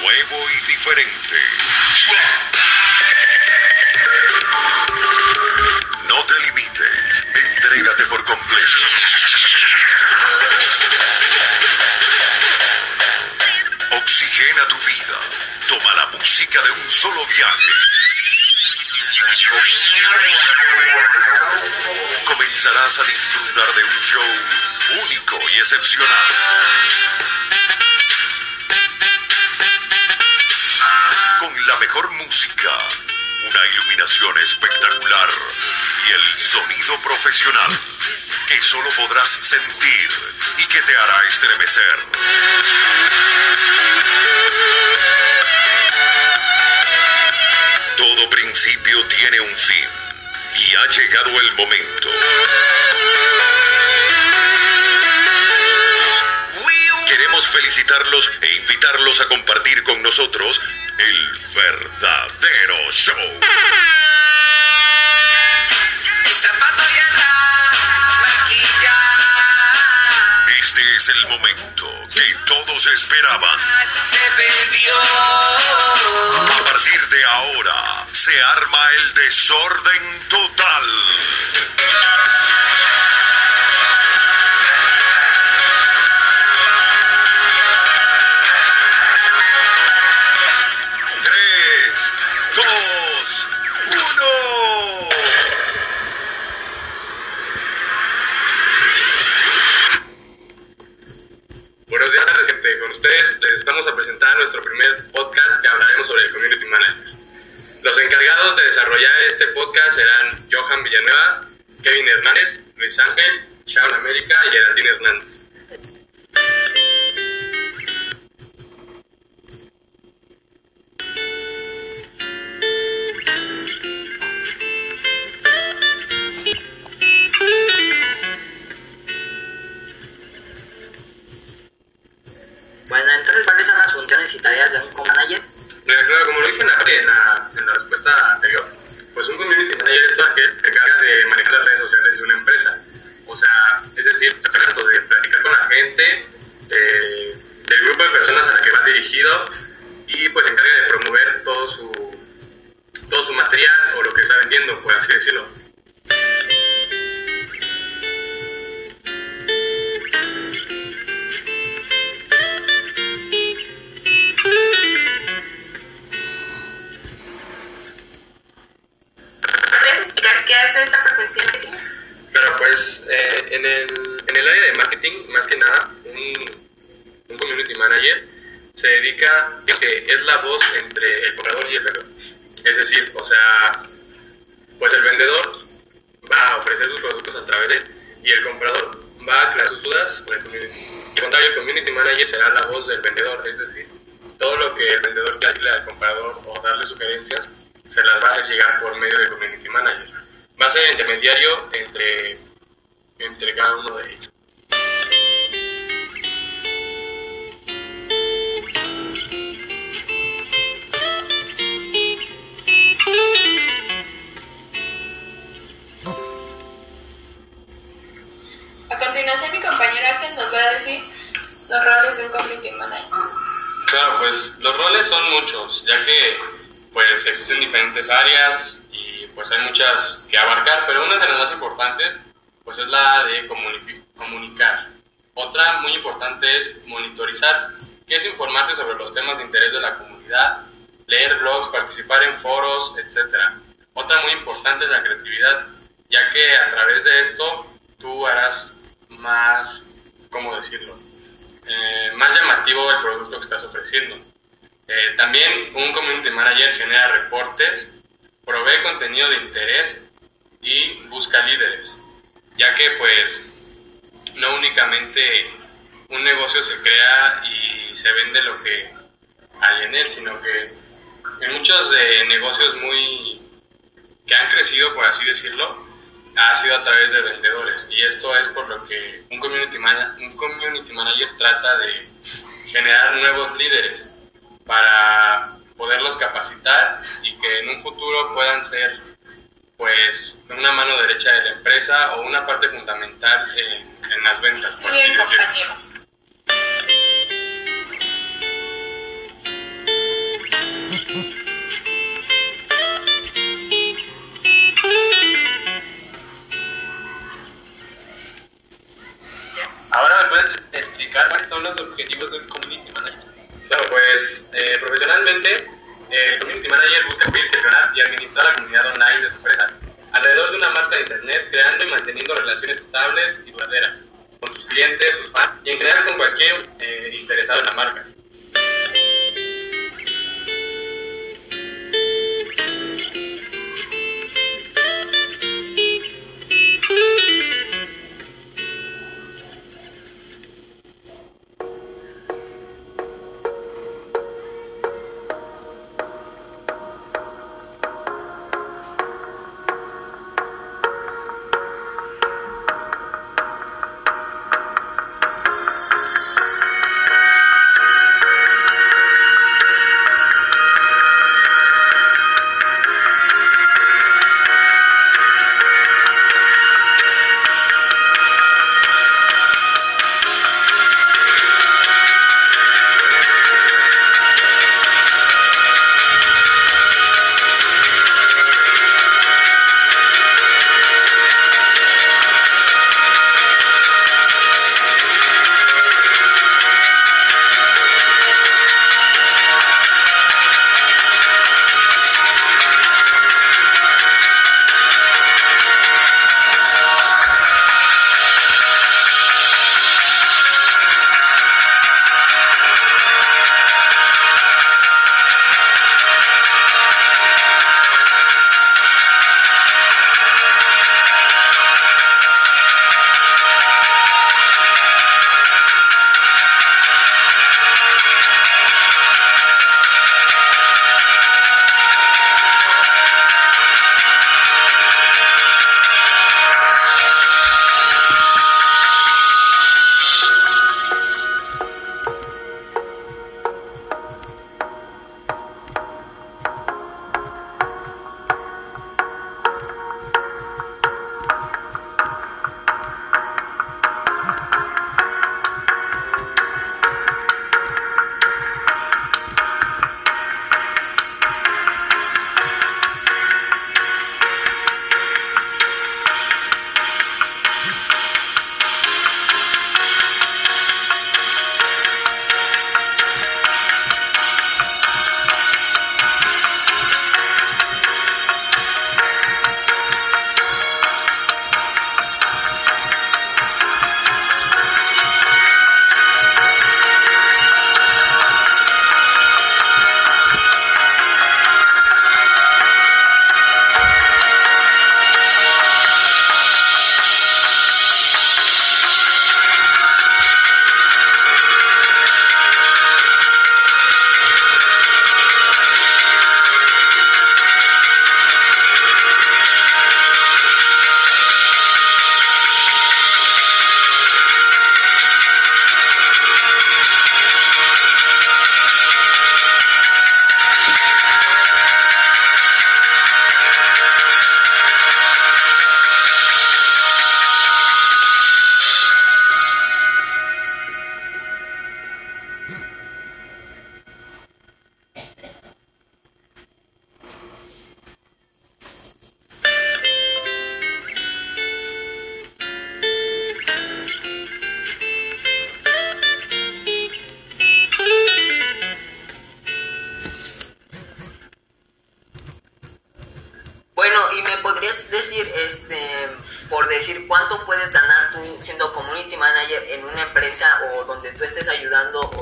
nuevo y diferente. No te limites, entrégate por completo. Oxigena tu vida. Toma la música de un solo viaje. Comenzarás a disfrutar de un show único y excepcional. Con la mejor música, una iluminación espectacular y el sonido profesional que solo podrás sentir y que te hará estremecer. Todo principio tiene un fin y ha llegado el momento. Felicitarlos e invitarlos a compartir con nosotros el verdadero show. Este es el momento que todos esperaban. A partir de ahora se arma el desorden total. Dos, uno. Buenos días, gente. Con ustedes les estamos a presentar nuestro primer podcast que hablaremos sobre el Community Manager. Los encargados de desarrollar este podcast serán Johan Villanueva, Kevin Hernández, Luis Ángel, Sharon América y Geraldine Hernández. Por así decirlo. ¿Puedes explicar qué hace esta profesión? Pero pues eh, en, el, en el área de marketing, más que nada, un, un community manager se dedica a que es la voz entre el comprador y el vendedor. Es decir, o sea, pues el vendedor va a ofrecer sus productos a través de él y el comprador va a aclarar sus dudas con el community. Al contrario, el community manager será la voz del vendedor, es decir, todo lo que el vendedor quiera decirle al comprador o darle sugerencias, se las va a hacer llegar por medio del community manager. Va a ser el intermediario entre, entre cada uno de ellos. Continuación, mi compañera que nos va a decir los roles de un community manager. Claro, pues los roles son muchos, ya que pues existen diferentes áreas y pues hay muchas que abarcar, pero una de las más importantes pues es la de comuni- comunicar. Otra muy importante es monitorizar, que es informarse sobre los temas de interés de la comunidad, leer blogs, participar en foros, etc. Otra muy importante es la creatividad, ya que a través de esto tú harás más, ¿cómo decirlo? eh, más llamativo el producto que estás ofreciendo. Eh, también un community manager genera reportes, provee contenido de interés y busca líderes, ya que pues no únicamente un negocio se crea y se vende lo que hay en él, sino que en muchos de negocios muy que han crecido, por así decirlo, ha sido a través de vendedores. Y esto es por lo que un community, mana- un community manager trata de generar nuevos líderes para poderlos capacitar y que en un futuro puedan ser pues una mano derecha de la empresa o una parte fundamental en, en las ventas. por Muy bien, compañero. Cuáles son los objetivos de un community manager. Claro, pues eh, profesionalmente, eh, el Community Manager busca pedir, gestionar y administrar la comunidad online de su empresa alrededor de una marca de Internet, creando y manteniendo relaciones estables y duraderas con sus clientes, sus fans y en general con cualquier eh, interesado en la marca.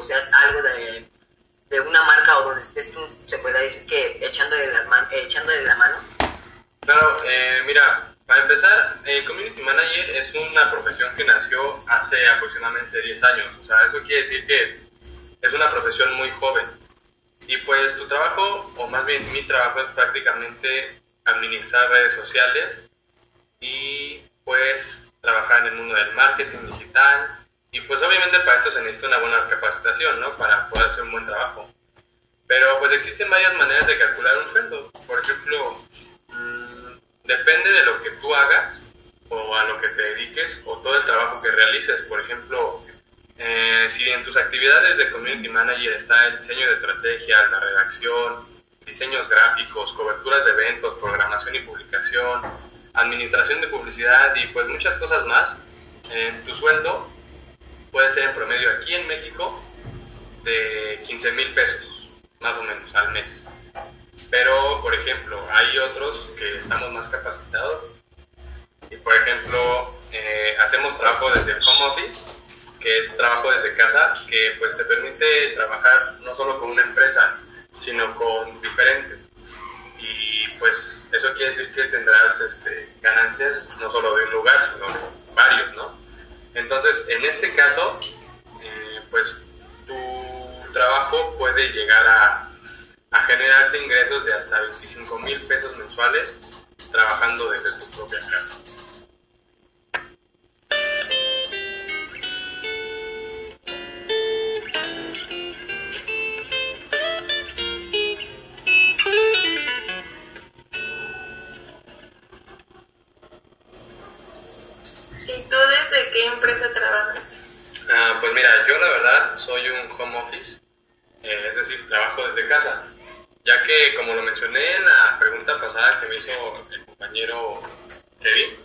O seas algo de, de una marca o donde estés tú, se puede decir que echándole, las man, eh, echándole la mano. Claro, eh, mira, para empezar, el Community Manager es una profesión que nació hace aproximadamente 10 años. O sea, eso quiere decir que es una profesión muy joven. Y pues tu trabajo, o más bien mi trabajo, es prácticamente administrar redes sociales y pues trabajar en el mundo del marketing digital. Y pues obviamente para esto se necesita una buena capacitación, ¿no? Para poder hacer un buen trabajo. Pero pues existen varias maneras de calcular un sueldo. Por ejemplo, mm, depende de lo que tú hagas o a lo que te dediques o todo el trabajo que realices. Por ejemplo, eh, si en tus actividades de community manager está el diseño de estrategia, la redacción, diseños gráficos, coberturas de eventos, programación y publicación, administración de publicidad y pues muchas cosas más, eh, tu sueldo puede ser en promedio aquí en México de 15 mil pesos, más o menos, al mes. Pero, por ejemplo, hay otros que estamos más capacitados y, por ejemplo, eh, hacemos trabajo desde el home office, que es trabajo desde casa, que pues te permite trabajar no solo con una empresa, sino con diferentes. Y pues eso quiere decir que tendrás este, ganancias no solo de un lugar, sino varios, ¿no? Entonces, en este caso, eh, pues tu trabajo puede llegar a, generarte ingresos de hasta 25 mil pesos mensuales trabajando desde tu propia casa. Ya que como lo mencioné en la pregunta pasada que me hizo el compañero Kevin,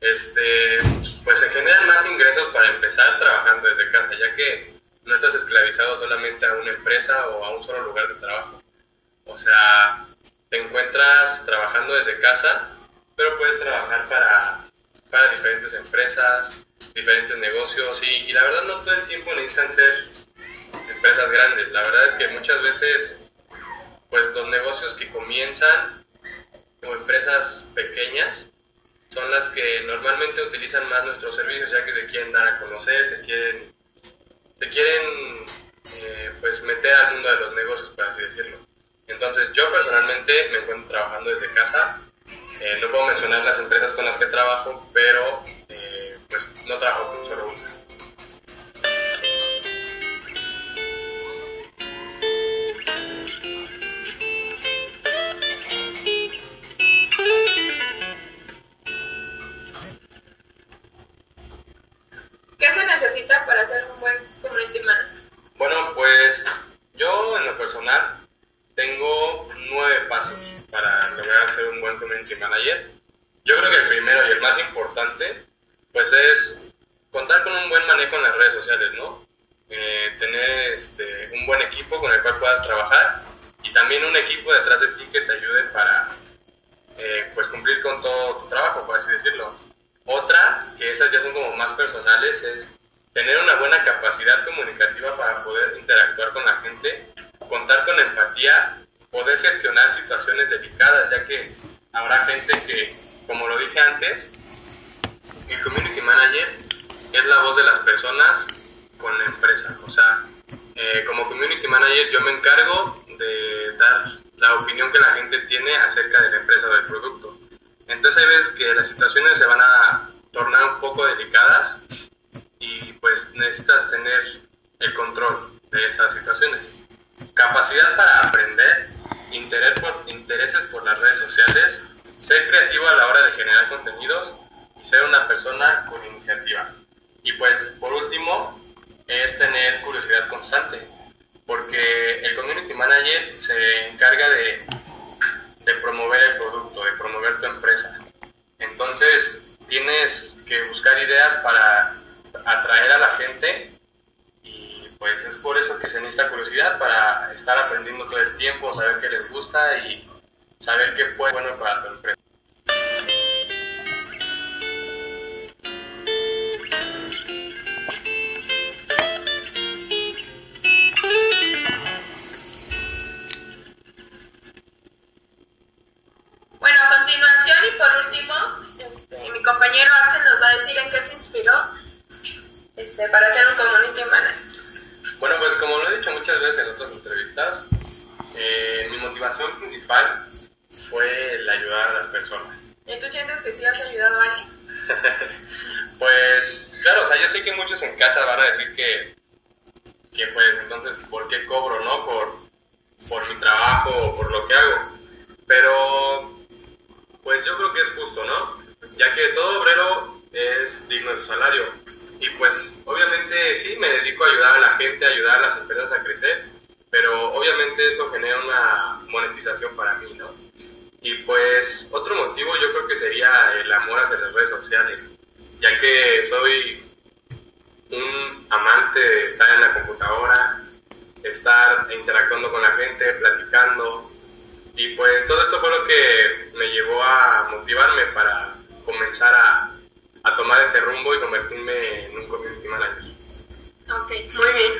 este, pues se generan más ingresos para empezar trabajando desde casa, ya que no estás esclavizado solamente a una empresa o a un solo lugar de trabajo. O sea, te encuentras trabajando desde casa, pero puedes trabajar para, para diferentes empresas, diferentes negocios y, y la verdad no todo el tiempo necesitan ser empresas grandes. La verdad es que muchas veces pues los negocios que comienzan como empresas pequeñas son las que normalmente utilizan más nuestros servicios ya que se quieren dar a conocer, se quieren, se quieren eh, pues meter al mundo de los negocios, por así decirlo. Entonces yo personalmente me encuentro trabajando desde casa. Eh, no puedo mencionar las empresas con las que trabajo, pero eh, pues no trabajo con solo. Más personales, es tener una buena capacidad comunicativa para poder interactuar con la gente, contar con empatía, poder gestionar situaciones delicadas, ya que habrá gente que, como lo dije antes, el community manager es la voz de las personas con la empresa. O sea, eh, como community manager yo me encargo de dar la opinión que la gente tiene acerca de la empresa o del producto. Entonces veces que las situaciones se van a tornar un poco delicadas y pues necesitas tener el control de esas situaciones. Capacidad para aprender, interés por, intereses por las redes sociales, ser creativo a la hora de generar contenidos y ser una persona con iniciativa. Y pues por último es tener curiosidad constante, porque el community manager se encarga de, de promover el producto, de promover tu empresa. Entonces tienes que buscar ideas para atraer a la gente y pues es por eso que se necesita curiosidad para estar aprendiendo todo el ya que todo obrero es digno de su salario. Y pues obviamente sí, me dedico a ayudar a la gente, a ayudar a las empresas a crecer, pero obviamente eso genera una monetización para mí, ¿no? Y pues otro motivo yo creo que sería el amor hacia las redes sociales, ya que soy un amante de estar en la computadora, estar interactuando con la gente, platicando. Y pues todo esto fue lo que me llevó a motivarme para comenzar a, a tomar este rumbo y convertirme en un community manager. Ok, muy bien.